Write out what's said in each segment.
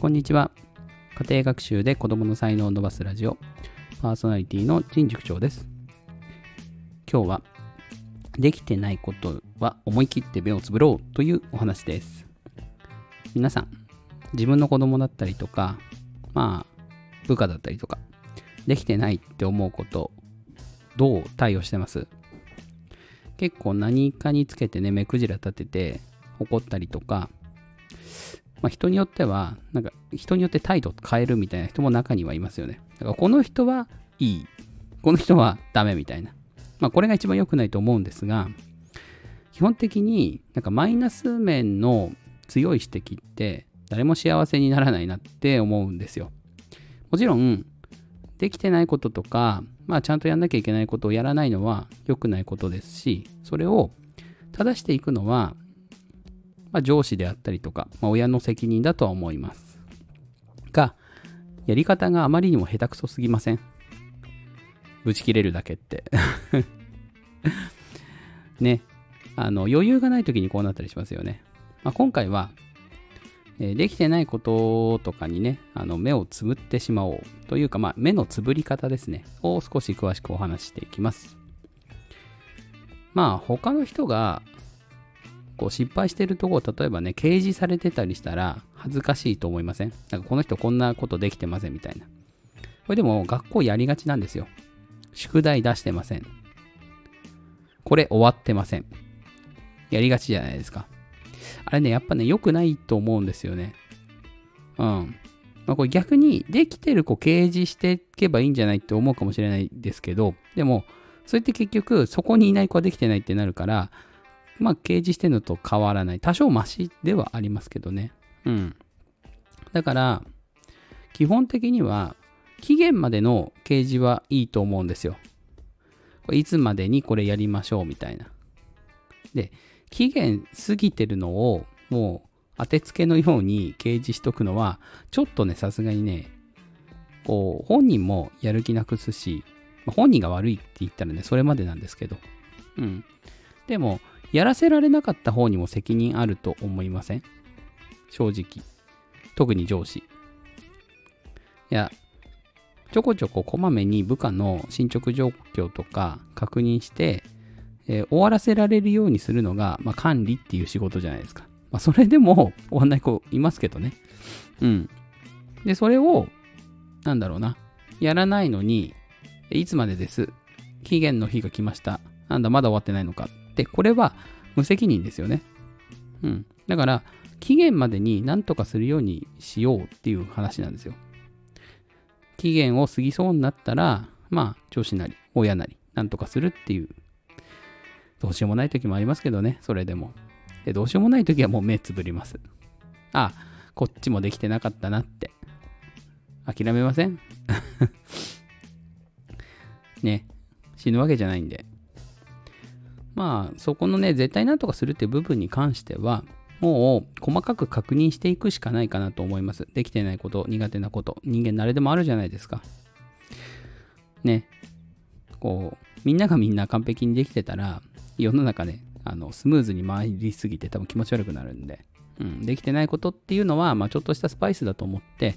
こんにちは。家庭学習で子供の才能を伸ばすラジオ、パーソナリティの陳塾長です。今日は、できてないことは思い切って目をつぶろうというお話です。皆さん、自分の子供だったりとか、まあ、部下だったりとか、できてないって思うこと、どう対応してます？結構何かにつけてね、目くじら立てて怒ったりとか、まあ、人によっては、なんか人によって態度変えるみたいな人も中にはいますよね。だからこの人はいい、この人はダメみたいな。まあこれが一番良くないと思うんですが、基本的になんかマイナス面の強い指摘って誰も幸せにならないなって思うんですよ。もちろん、できてないこととか、まあちゃんとやんなきゃいけないことをやらないのは良くないことですし、それを正していくのはまあ、上司であったりとか、まあ、親の責任だとは思います。が、やり方があまりにも下手くそすぎませんぶち切れるだけって。ね。あの、余裕がない時にこうなったりしますよね。まあ、今回は、えできてないこととかにね、あの目をつぶってしまおうというか、まあ、目のつぶり方ですね、を少し詳しくお話ししていきます。まあ、他の人がこう失敗してるところ例えばね掲示されてたりしたら恥ずかしいと思いません？なんかこの人こんなことできてませんみたいな。これでも学校やりがちなんですよ。宿題出してません。これ終わってません。やりがちじゃないですか。あれねやっぱね良くないと思うんですよね。うん。まあ、これ逆にできてる子掲示していけばいいんじゃないって思うかもしれないですけどでもそれって結局そこにいない子はできてないってなるからまあ、掲示してるのと変わらない。多少マシではありますけどね。うん。だから、基本的には、期限までの掲示はいいと思うんですよ。これいつまでにこれやりましょうみたいな。で、期限過ぎてるのを、もう、当てつけのように掲示しとくのは、ちょっとね、さすがにね、こう、本人もやる気なくすし、まあ本人が悪いって言ったらね、それまでなんですけど。うん。でも、やらせられなかった方にも責任あると思いません？正直。特に上司。いや、ちょこちょここまめに部下の進捗状況とか確認して、えー終わらせられるようにするのが、まあ、管理っていう仕事じゃないですか。まあ、それでも終わんない子いますけどね。うん。で、それを、なんだろうな。やらないのに、いつまでです？期限の日が来ました。なんだ、まだ終わってないのか。って、これは無責任ですよね。うん。だから、期限までに何とかするようにしようっていう話なんですよ。期限を過ぎそうになったら、まあ、上司なり、親なり、なんとかするっていう。どうしようもない時もありますけどね、それでも。で、どうしようもない時はもう目つぶります。あ、こっちもできてなかったなって。諦めません？ね、死ぬわけじゃないんで。まあ、そこのね、絶対なんとかするっていう部分に関しては、もう細かく確認していくしかないかなと思います。できてないこと、苦手なこと、人間誰でもあるじゃないですか。ね。こう、みんながみんな完璧にできてたら、世の中ね、あの、スムーズに回りすぎて多分気持ち悪くなるんで、うん、できてないことっていうのは、まあ、ちょっとしたスパイスだと思って、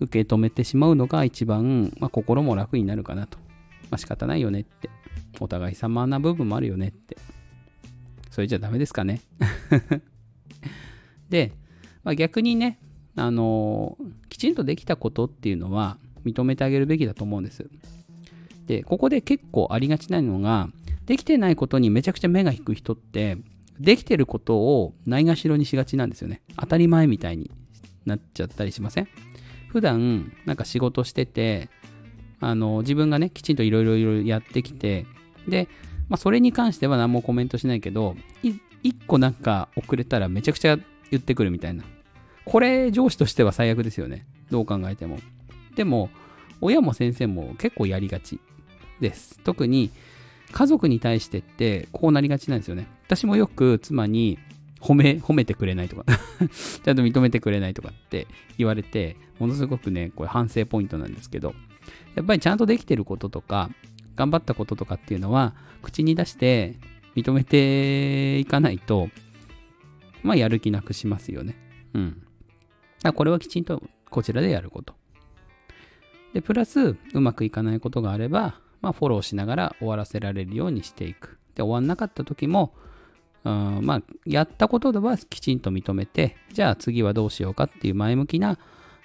受け止めてしまうのが一番、まあ、心も楽になるかなと。まあ、仕方ないよねって。お互い様な部分もあるよねって。それじゃダメですかね。で、まあ、逆にね、あのーきちんとできたことっていうのは認めてあげるべきだと思うんです。で、ここで結構ありがちなのが、できてないことにめちゃくちゃ目が引く人って、できてることをないがしろにしがちなんですよね。当たり前みたいになっちゃったりしません？普段、なんか仕事してて、あの、自分がね、きちんといろいろやってきて、で、まあ、それに関しては何もコメントしないけど、い一個なんか遅れたらめちゃくちゃ言ってくるみたいな。これ、上司としては最悪ですよね。どう考えても。でも、親も先生も結構やりがちです。特に、家族に対してってこうなりがちなんですよね。私もよく妻に褒め、褒めてくれないとか ちゃんと認めてくれないとかって言われて、ものすごくね、これ反省ポイントなんですけど、やっぱりちゃんとできてることとか、頑張ったこととかっていうのは、口に出して認めていかないと、まあやる気なくしますよね。うん。これはきちんとこちらでやること。で、プラス、うまくいかないことがあれば、まあ、フォローしながら終わらせられるようにしていく。で、終わんなかった時も、うんまあ、やったことではきちんと認めて、じゃあ次はどうしようかっていう前向きな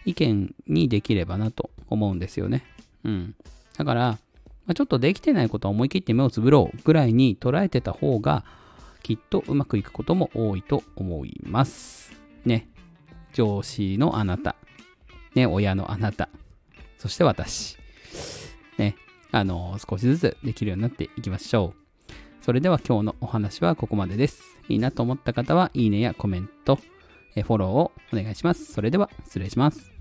意見にできればなと思うんですよね。うん。だから、まあ、ちょっとできてないことは思い切って目をつぶろうぐらいに捉えてた方が、きっとうまくいくことも多いと思います。ね。上司のあなた。ね、親のあなた。そして私。ね。あの、少しずつできるようになっていきましょう。それでは今日のお話はここまでです。いいなと思った方は、いいねやコメント、フォローをお願いします。それでは、失礼します。